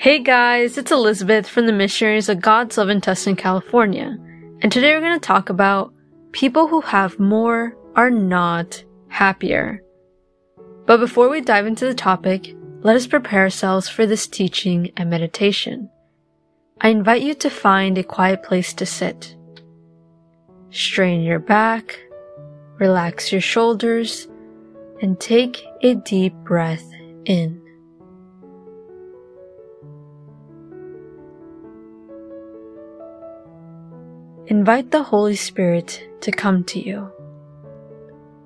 Hey guys, it's Elizabeth from the Missionaries of God's Love in Tustin, California. And today we're going to talk about people who have more are not happier. But before we dive into the topic, let us prepare ourselves for this teaching and meditation. I invite you to find a quiet place to sit. Strain your back, relax your shoulders, and take a deep breath in. Invite the Holy Spirit to come to you.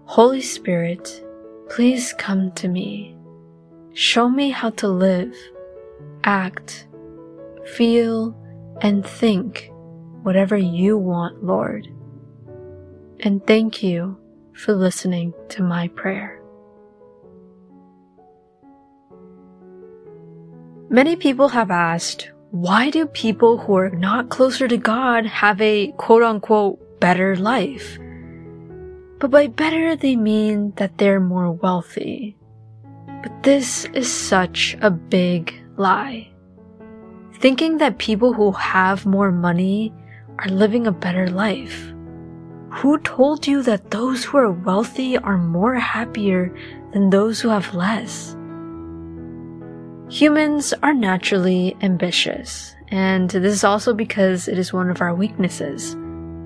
Holy Spirit, please come to me. Show me how to live, act, feel, and think whatever you want, Lord. And thank you for listening to my prayer. Many people have asked, why do people who are not closer to God have a quote unquote better life? But by better, they mean that they're more wealthy. But this is such a big lie. Thinking that people who have more money are living a better life. Who told you that those who are wealthy are more happier than those who have less? Humans are naturally ambitious, and this is also because it is one of our weaknesses.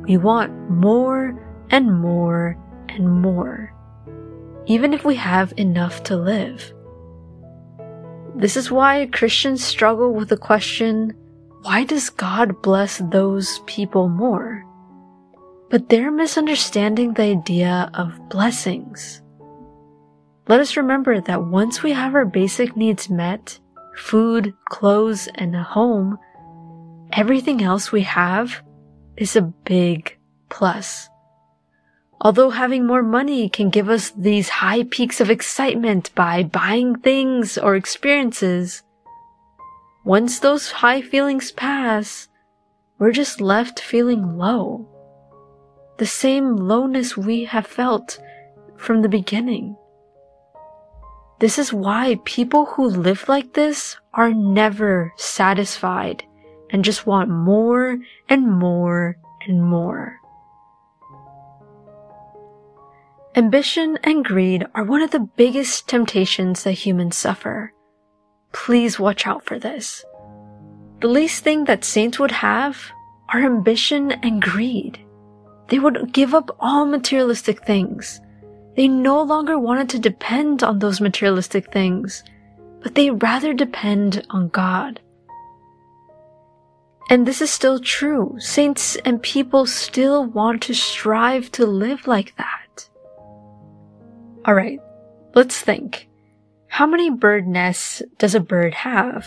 We want more and more and more, even if we have enough to live. This is why Christians struggle with the question, why does God bless those people more? But they're misunderstanding the idea of blessings. Let us remember that once we have our basic needs met, food, clothes, and a home, everything else we have is a big plus. Although having more money can give us these high peaks of excitement by buying things or experiences, once those high feelings pass, we're just left feeling low. The same lowness we have felt from the beginning. This is why people who live like this are never satisfied and just want more and more and more. Ambition and greed are one of the biggest temptations that humans suffer. Please watch out for this. The least thing that saints would have are ambition and greed. They would give up all materialistic things they no longer wanted to depend on those materialistic things, but they rather depend on God. And this is still true. Saints and people still want to strive to live like that. Alright, let's think. How many bird nests does a bird have?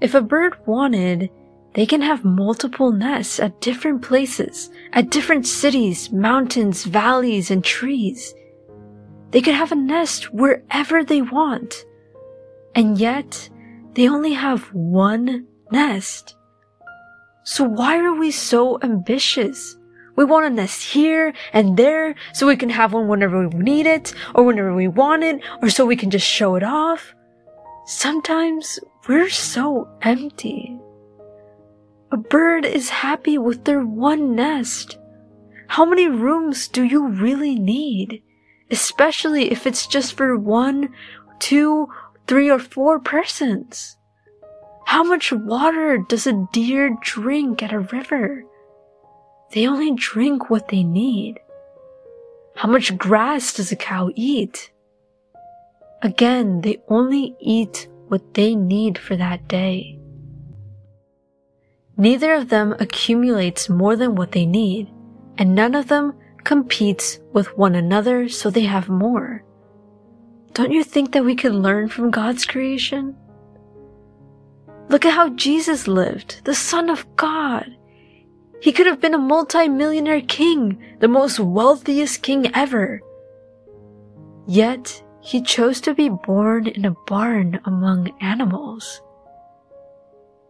If a bird wanted, they can have multiple nests at different places, at different cities, mountains, valleys, and trees. They could have a nest wherever they want. And yet, they only have one nest. So why are we so ambitious? We want a nest here and there so we can have one whenever we need it or whenever we want it or so we can just show it off. Sometimes we're so empty. A bird is happy with their one nest. How many rooms do you really need? Especially if it's just for one, two, three, or four persons. How much water does a deer drink at a river? They only drink what they need. How much grass does a cow eat? Again, they only eat what they need for that day. Neither of them accumulates more than what they need, and none of them competes with one another so they have more. Don't you think that we could learn from God's creation? Look at how Jesus lived, the Son of God. He could have been a multi-millionaire king, the most wealthiest king ever. Yet, he chose to be born in a barn among animals.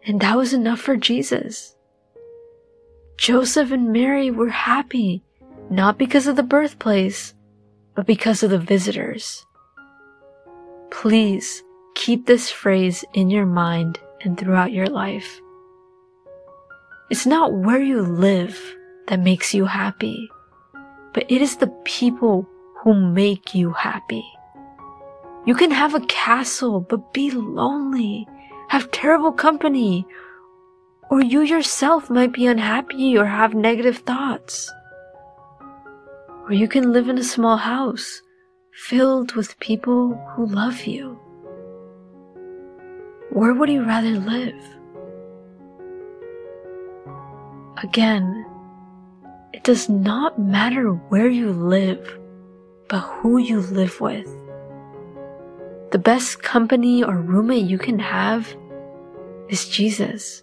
And that was enough for Jesus. Joseph and Mary were happy not because of the birthplace, but because of the visitors. Please keep this phrase in your mind and throughout your life. It's not where you live that makes you happy, but it is the people who make you happy. You can have a castle, but be lonely, have terrible company, or you yourself might be unhappy or have negative thoughts. Or you can live in a small house filled with people who love you. Where would you rather live? Again, it does not matter where you live, but who you live with. The best company or roommate you can have is Jesus.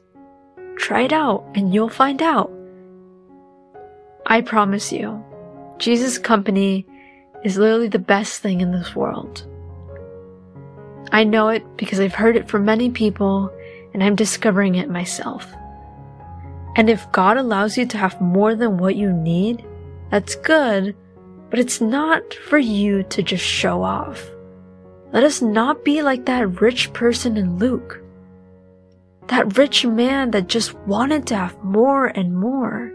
Try it out and you'll find out. I promise you, Jesus' company is literally the best thing in this world. I know it because I've heard it from many people and I'm discovering it myself. And if God allows you to have more than what you need, that's good, but it's not for you to just show off. Let us not be like that rich person in Luke. That rich man that just wanted to have more and more.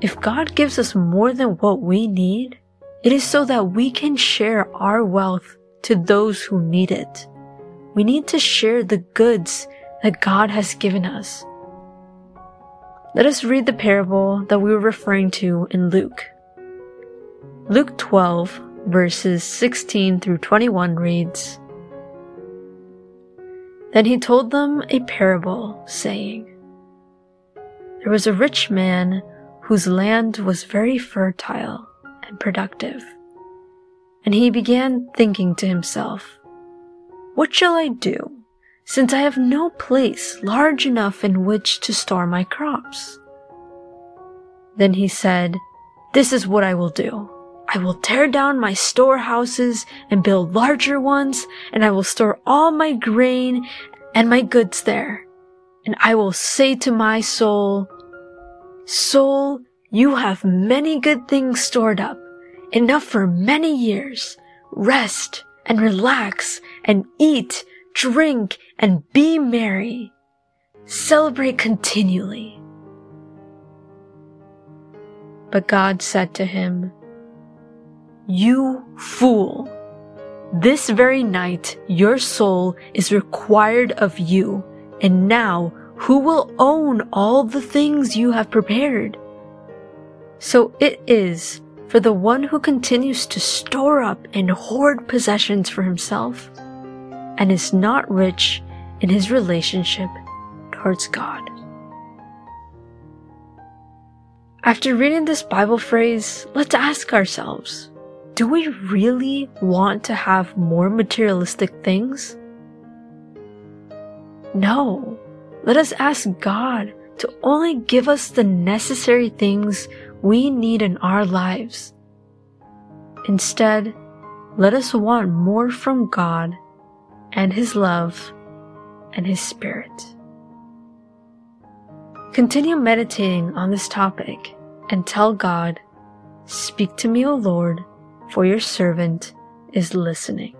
If God gives us more than what we need, it is so that we can share our wealth to those who need it. We need to share the goods that God has given us. Let us read the parable that we were referring to in Luke. Luke 12 verses 16 through 21 reads, Then he told them a parable, saying, There was a rich man whose land was very fertile and productive. And he began thinking to himself, What shall I do, since I have no place large enough in which to store my crops? Then he said, This is what I will do. I will tear down my storehouses and build larger ones, and I will store all my grain and my goods there. And I will say to my soul, Soul, you have many good things stored up, enough for many years. Rest and relax and eat, drink, and be merry. Celebrate continually. But God said to him, you fool! This very night your soul is required of you, and now who will own all the things you have prepared? So it is for the one who continues to store up and hoard possessions for himself and is not rich in his relationship towards God. After reading this Bible phrase, let's ask ourselves, do we really want to have more materialistic things? No. Let us ask God to only give us the necessary things we need in our lives. Instead, let us want more from God and His love and His Spirit. Continue meditating on this topic and tell God, Speak to me, O Lord for your servant is listening.